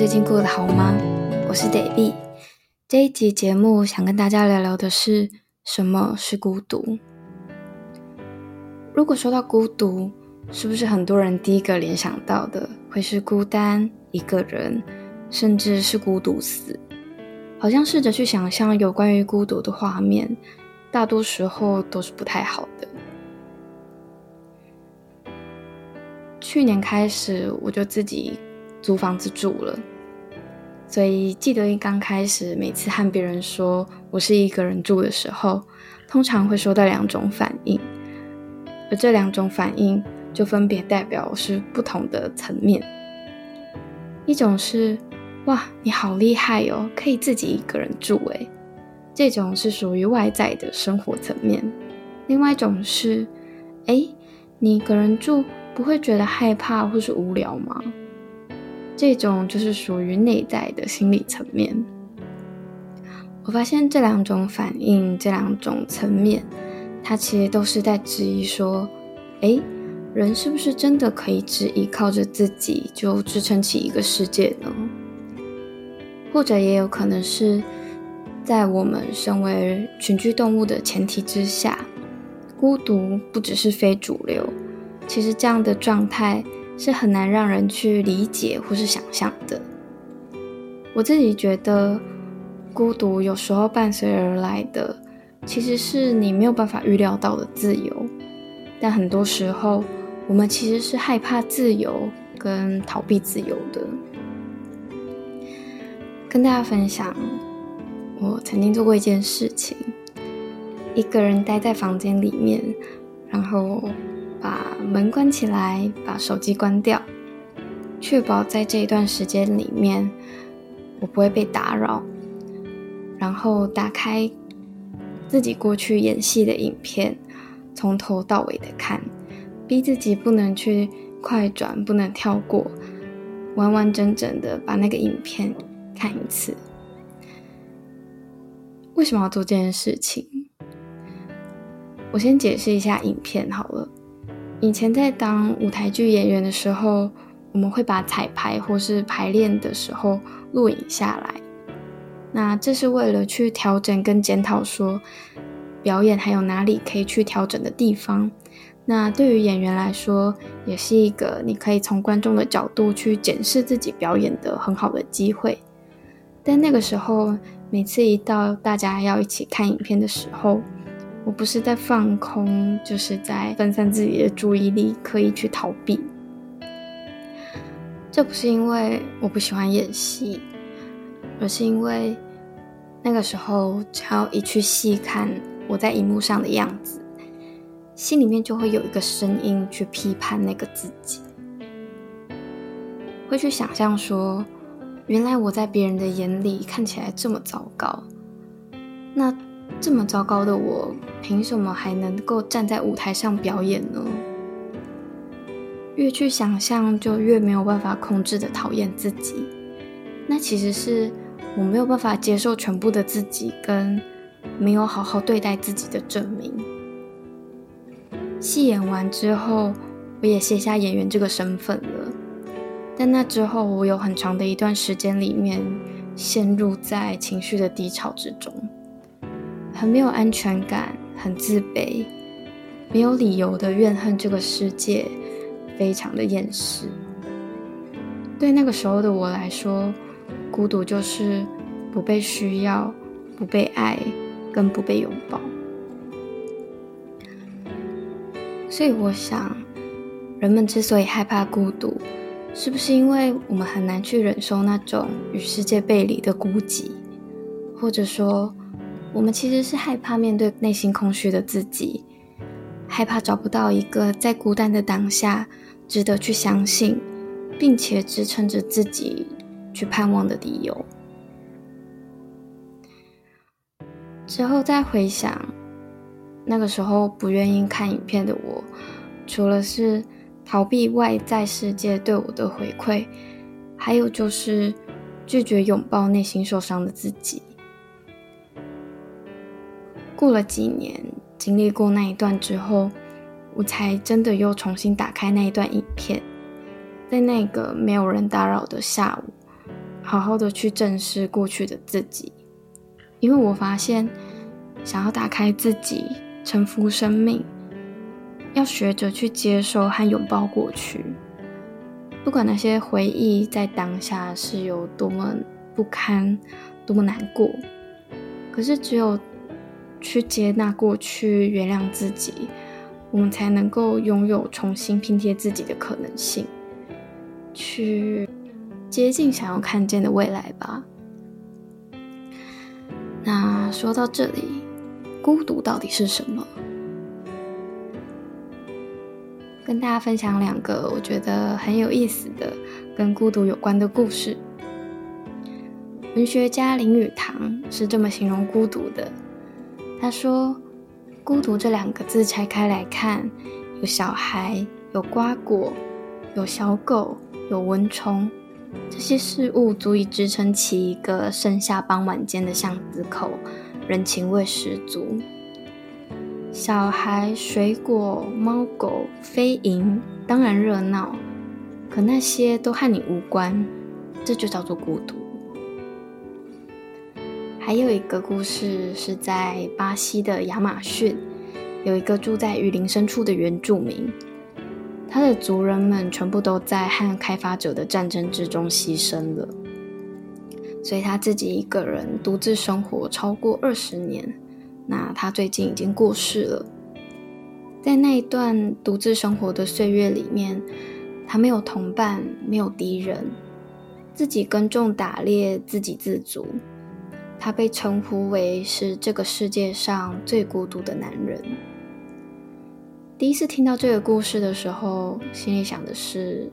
最近过得好吗？我是 David。这一集节目想跟大家聊聊的是什么是孤独。如果说到孤独，是不是很多人第一个联想到的会是孤单、一个人，甚至是孤独死？好像试着去想象有关于孤独的画面，大多时候都是不太好的。去年开始，我就自己租房子住了，所以记得一刚开始，每次和别人说我是一个人住的时候，通常会收到两种反应，而这两种反应就分别代表是不同的层面。一种是哇，你好厉害哦，可以自己一个人住诶，这种是属于外在的生活层面。另外一种是，哎，你一个人住。不会觉得害怕或是无聊吗？这种就是属于内在的心理层面。我发现这两种反应，这两种层面，它其实都是在质疑说：哎，人是不是真的可以只依靠着自己就支撑起一个世界呢？或者也有可能是在我们身为群居动物的前提之下，孤独不只是非主流。其实这样的状态是很难让人去理解或是想象的。我自己觉得，孤独有时候伴随而来的，其实是你没有办法预料到的自由。但很多时候，我们其实是害怕自由跟逃避自由的。跟大家分享，我曾经做过一件事情：一个人待在房间里面，然后。把门关起来，把手机关掉，确保在这一段时间里面我不会被打扰。然后打开自己过去演戏的影片，从头到尾的看，逼自己不能去快转，不能跳过，完完整整的把那个影片看一次。为什么要做这件事情？我先解释一下影片好了。以前在当舞台剧演员的时候，我们会把彩排或是排练的时候录影下来。那这是为了去调整跟检讨，说表演还有哪里可以去调整的地方。那对于演员来说，也是一个你可以从观众的角度去检视自己表演的很好的机会。但那个时候，每次一到大家要一起看影片的时候，我不是在放空，就是在分散自己的注意力，刻意去逃避。这不是因为我不喜欢演戏，而是因为那个时候只要一去细看我在荧幕上的样子，心里面就会有一个声音去批判那个自己，会去想象说，原来我在别人的眼里看起来这么糟糕，那。这么糟糕的我，凭什么还能够站在舞台上表演呢？越去想象，就越没有办法控制的讨厌自己。那其实是我没有办法接受全部的自己，跟没有好好对待自己的证明。戏演完之后，我也卸下演员这个身份了。但那之后，我有很长的一段时间里面，陷入在情绪的低潮之中。很没有安全感，很自卑，没有理由的怨恨这个世界，非常的厌世。对那个时候的我来说，孤独就是不被需要、不被爱、跟不被拥抱。所以我想，人们之所以害怕孤独，是不是因为我们很难去忍受那种与世界背离的孤寂，或者说？我们其实是害怕面对内心空虚的自己，害怕找不到一个在孤单的当下值得去相信，并且支撑着自己去盼望的理由。之后再回想，那个时候不愿意看影片的我，除了是逃避外在世界对我的回馈，还有就是拒绝拥抱内心受伤的自己。过了几年，经历过那一段之后，我才真的又重新打开那一段影片，在那个没有人打扰的下午，好好的去正视过去的自己，因为我发现，想要打开自己，臣服生命，要学着去接受和拥抱过去，不管那些回忆在当下是有多么不堪，多么难过，可是只有去接纳过去，原谅自己。我们才能够拥有重新拼贴自己的可能性，去接近想要看见的未来吧。那说到这里，孤独到底是什么？跟大家分享两个我觉得很有意思的跟孤独有关的故事。文学家林语堂是这么形容孤独的，他说。孤独这两个字拆开来看，有小孩，有瓜果，有小狗，有蚊虫，这些事物足以支撑起一个盛夏傍晚间的巷子口，人情味十足。小孩、水果、猫狗、飞蝇，当然热闹，可那些都和你无关，这就叫做孤独。还有一个故事是在巴西的亚马逊，有一个住在雨林深处的原住民，他的族人们全部都在和开发者的战争之中牺牲了，所以他自己一个人独自生活超过二十年。那他最近已经过世了，在那一段独自生活的岁月里面，他没有同伴，没有敌人，自己耕种打猎，自给自足。他被称呼为是这个世界上最孤独的男人。第一次听到这个故事的时候，心里想的是，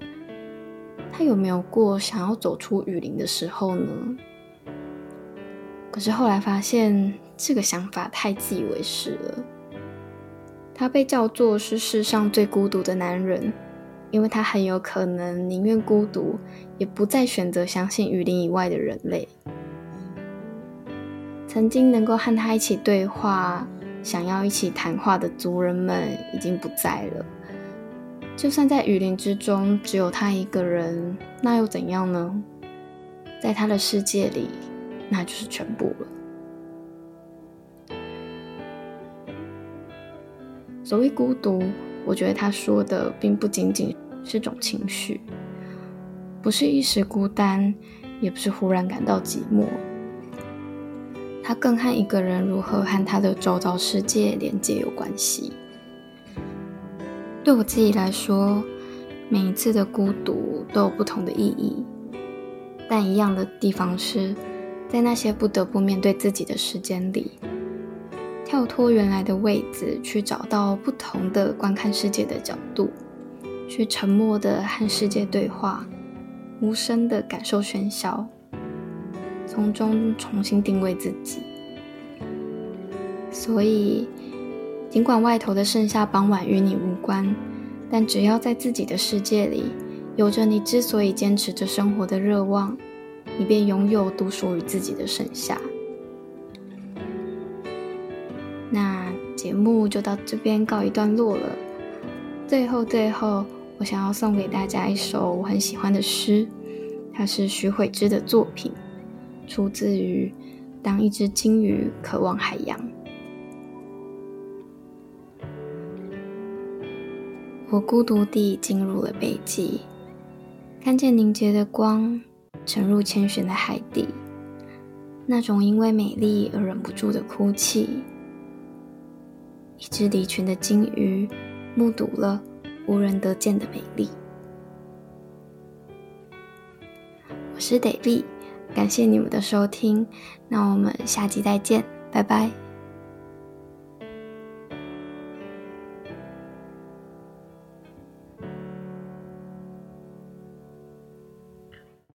他有没有过想要走出雨林的时候呢？可是后来发现，这个想法太自以为是了。他被叫做是世上最孤独的男人，因为他很有可能宁愿孤独，也不再选择相信雨林以外的人类。曾经能够和他一起对话、想要一起谈话的族人们已经不在了。就算在雨林之中只有他一个人，那又怎样呢？在他的世界里，那就是全部了。所谓孤独，我觉得他说的并不仅仅是种情绪，不是一时孤单，也不是忽然感到寂寞。它更和一个人如何和他的周遭世界连接有关系。对我自己来说，每一次的孤独都有不同的意义，但一样的地方是，在那些不得不面对自己的时间里，跳脱原来的位置，去找到不同的观看世界的角度，去沉默的和世界对话，无声的感受喧嚣。从中重新定位自己，所以尽管外头的盛夏傍晚与你无关，但只要在自己的世界里，有着你之所以坚持着生活的热望，你便拥有独属于自己的盛夏。那节目就到这边告一段落了。最后，最后，我想要送给大家一首我很喜欢的诗，它是徐慧之的作品。出自于当一只鲸鱼渴望海洋。我孤独地进入了北极，看见凝结的光沉入千寻的海底，那种因为美丽而忍不住的哭泣。一只离群的鲸鱼目睹了无人得见的美丽。我是得力。感谢你们的收听，那我们下期再见，拜拜。